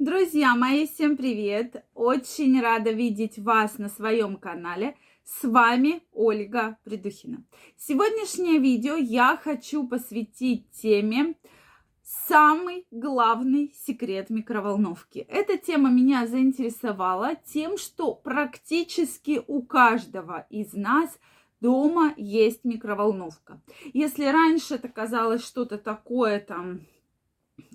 Друзья мои, всем привет! Очень рада видеть вас на своем канале. С вами Ольга Придухина. Сегодняшнее видео я хочу посвятить теме самый главный секрет микроволновки. Эта тема меня заинтересовала тем, что практически у каждого из нас дома есть микроволновка. Если раньше это казалось что-то такое там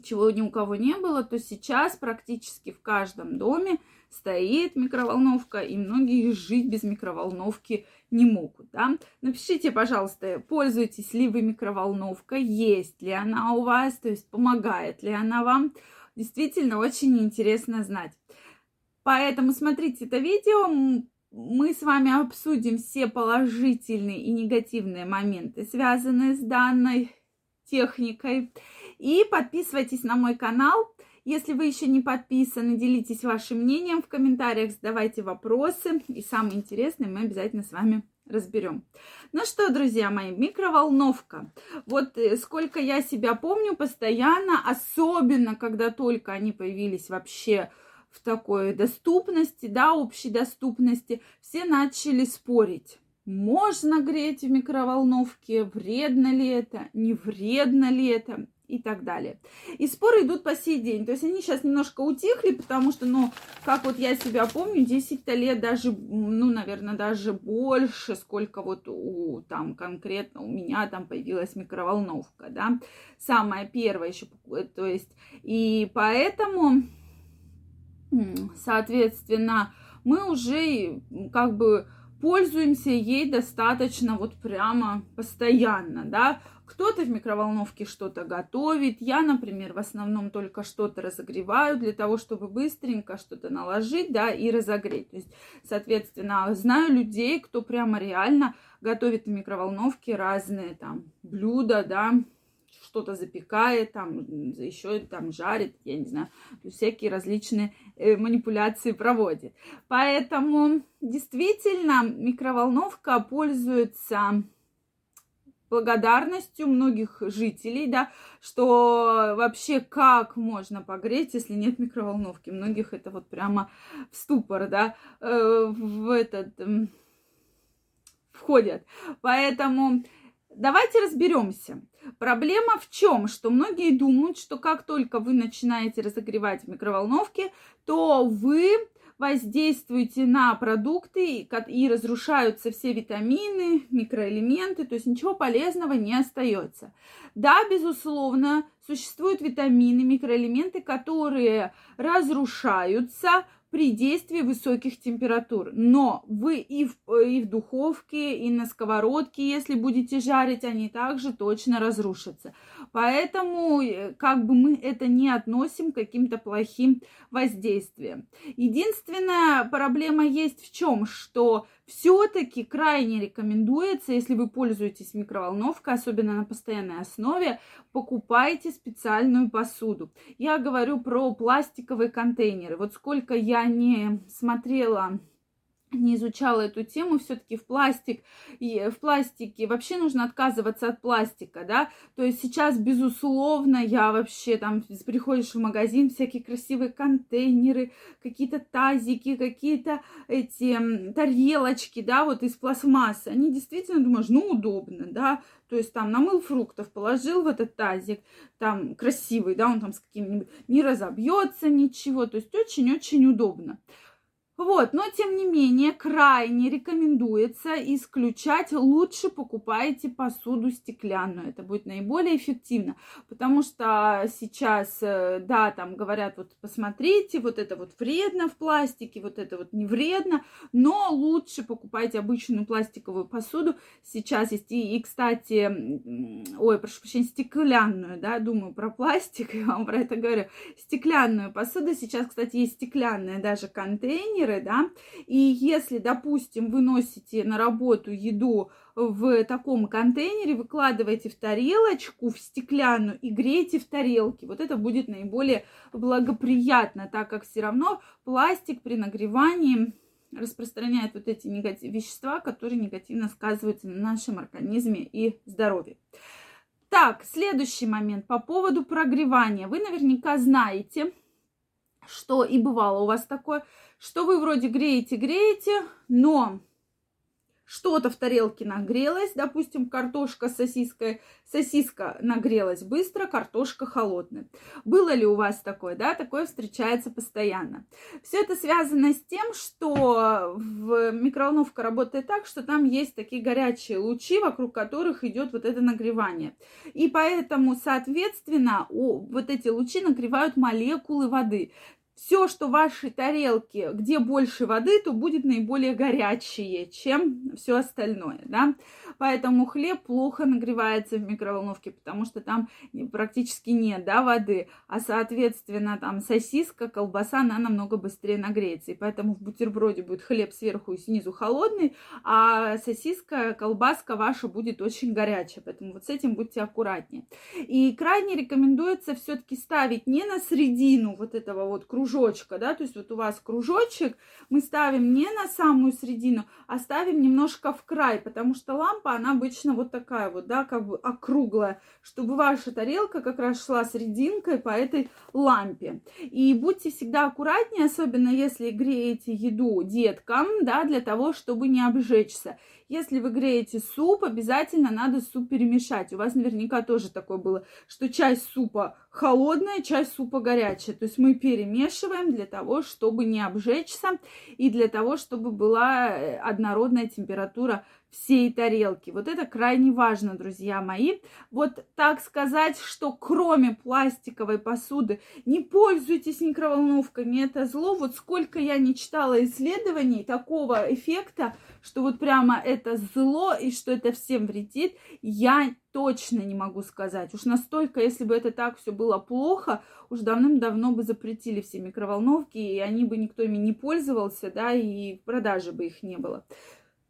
чего ни у кого не было, то сейчас практически в каждом доме стоит микроволновка, и многие жить без микроволновки не могут. Да? Напишите, пожалуйста, пользуетесь ли вы микроволновкой, есть ли она у вас, то есть помогает ли она вам. Действительно, очень интересно знать. Поэтому смотрите это видео, мы с вами обсудим все положительные и негативные моменты, связанные с данной техникой. И подписывайтесь на мой канал. Если вы еще не подписаны, делитесь вашим мнением в комментариях, задавайте вопросы. И самое интересное мы обязательно с вами разберем. Ну что, друзья мои, микроволновка. Вот э, сколько я себя помню, постоянно, особенно когда только они появились вообще в такой доступности, да, общей доступности, все начали спорить можно греть в микроволновке, вредно ли это, не вредно ли это и так далее. И споры идут по сей день. То есть они сейчас немножко утихли, потому что, ну, как вот я себя помню, 10 лет даже, ну, наверное, даже больше, сколько вот у, там, конкретно у меня там появилась микроволновка, да, самая первая еще, то есть, и поэтому, соответственно, мы уже как бы пользуемся ей достаточно вот прямо постоянно, да. Кто-то в микроволновке что-то готовит. Я, например, в основном только что-то разогреваю для того, чтобы быстренько что-то наложить, да, и разогреть. То есть, соответственно, знаю людей, кто прямо реально готовит в микроволновке разные там блюда, да, что-то запекает, там еще там жарит, я не знаю, всякие различные э, манипуляции проводит. Поэтому действительно микроволновка пользуется благодарностью многих жителей, да, что вообще как можно погреть, если нет микроволновки. Многих это вот прямо в ступор, да, э, в этот входят. Поэтому давайте разберемся. Проблема в чем? Что многие думают, что как только вы начинаете разогревать в микроволновке, то вы воздействуете на продукты и разрушаются все витамины, микроэлементы, то есть ничего полезного не остается. Да, безусловно, существуют витамины, микроэлементы, которые разрушаются, при действии высоких температур. Но вы и в, и в духовке, и на сковородке, если будете жарить, они также точно разрушатся. Поэтому э, как бы мы это не относим к каким-то плохим воздействиям. Единственная проблема есть в чем, что все-таки крайне рекомендуется, если вы пользуетесь микроволновкой, особенно на постоянной основе, покупайте специальную посуду. Я говорю про пластиковые контейнеры. Вот сколько я не смотрела не изучала эту тему, все-таки в пластик и в пластике вообще нужно отказываться от пластика, да, то есть сейчас, безусловно, я вообще там приходишь в магазин, всякие красивые контейнеры, какие-то тазики, какие-то эти тарелочки, да, вот из пластмассы, они действительно, думаешь, ну, удобно, да, то есть там намыл фруктов, положил в этот тазик, там красивый, да, он там с каким-нибудь, не разобьется ничего, то есть очень-очень удобно. Вот, но тем не менее, крайне рекомендуется исключать, лучше покупайте посуду стеклянную, это будет наиболее эффективно, потому что сейчас, э, да, там говорят, вот посмотрите, вот это вот вредно в пластике, вот это вот не вредно, но лучше покупайте обычную пластиковую посуду, сейчас есть, и, и кстати, ой, прошу прощения, стеклянную, да, думаю про пластик, я вам про это говорю, стеклянную посуду, сейчас, кстати, есть стеклянные даже контейнеры, квартиры, да, и если, допустим, вы носите на работу еду в таком контейнере, выкладываете в тарелочку, в стеклянную и греете в тарелке. Вот это будет наиболее благоприятно, так как все равно пластик при нагревании распространяет вот эти негатив... вещества, которые негативно сказываются на нашем организме и здоровье. Так, следующий момент по поводу прогревания. Вы наверняка знаете, что и бывало у вас такое, что вы вроде греете, греете, но что-то в тарелке нагрелось, допустим, картошка с сосиской, сосиска нагрелась быстро, картошка холодная. Было ли у вас такое? Да, такое встречается постоянно. Все это связано с тем, что в микроволновка работает так, что там есть такие горячие лучи, вокруг которых идет вот это нагревание. И поэтому, соответственно, вот эти лучи нагревают молекулы воды все, что в вашей тарелке, где больше воды, то будет наиболее горячее, чем все остальное, да. Поэтому хлеб плохо нагревается в микроволновке, потому что там практически нет, да, воды, а, соответственно, там сосиска, колбаса, она намного быстрее нагреется, и поэтому в бутерброде будет хлеб сверху и снизу холодный, а сосиска, колбаска ваша будет очень горячая, поэтому вот с этим будьте аккуратнее. И крайне рекомендуется все-таки ставить не на середину вот этого вот кружка, кружочка, да, то есть вот у вас кружочек, мы ставим не на самую середину, а ставим немножко в край, потому что лампа, она обычно вот такая вот, да, как бы округлая, чтобы ваша тарелка как раз шла серединкой по этой лампе. И будьте всегда аккуратнее, особенно если греете еду деткам, да, для того, чтобы не обжечься. Если вы греете суп, обязательно надо суп перемешать. У вас наверняка тоже такое было, что часть супа холодная, часть супа горячая. То есть мы перемешиваем для того, чтобы не обжечься и для того, чтобы была э, однородная температура всей тарелки. Вот это крайне важно, друзья мои. Вот так сказать, что кроме пластиковой посуды не пользуйтесь микроволновками, это зло. Вот сколько я не читала исследований такого эффекта, что вот прямо это зло и что это всем вредит, я точно не могу сказать. Уж настолько, если бы это так все было плохо, уж давным-давно бы запретили все микроволновки, и они бы никто ими не пользовался, да, и продажи бы их не было.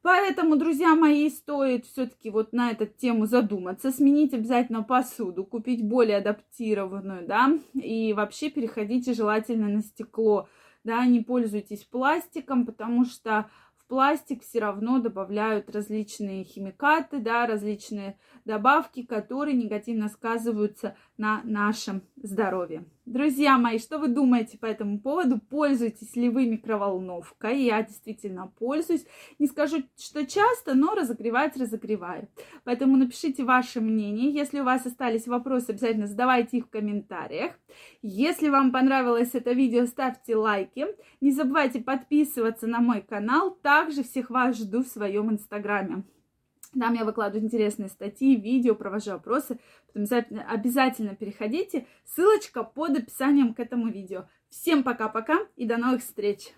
Поэтому, друзья мои, стоит все-таки вот на эту тему задуматься, сменить обязательно посуду, купить более адаптированную, да, и вообще переходите желательно на стекло, да, не пользуйтесь пластиком, потому что в пластик все равно добавляют различные химикаты, да, различные добавки, которые негативно сказываются на нашем здоровье. Друзья мои, что вы думаете по этому поводу? Пользуетесь ли вы микроволновкой? Я действительно пользуюсь. Не скажу, что часто, но разогревать разогреваю. Поэтому напишите ваше мнение. Если у вас остались вопросы, обязательно задавайте их в комментариях. Если вам понравилось это видео, ставьте лайки. Не забывайте подписываться на мой канал. Также всех вас жду в своем инстаграме. Там я выкладываю интересные статьи, видео, провожу опросы. Поэтому обязательно, обязательно переходите. Ссылочка под описанием к этому видео. Всем пока-пока и до новых встреч!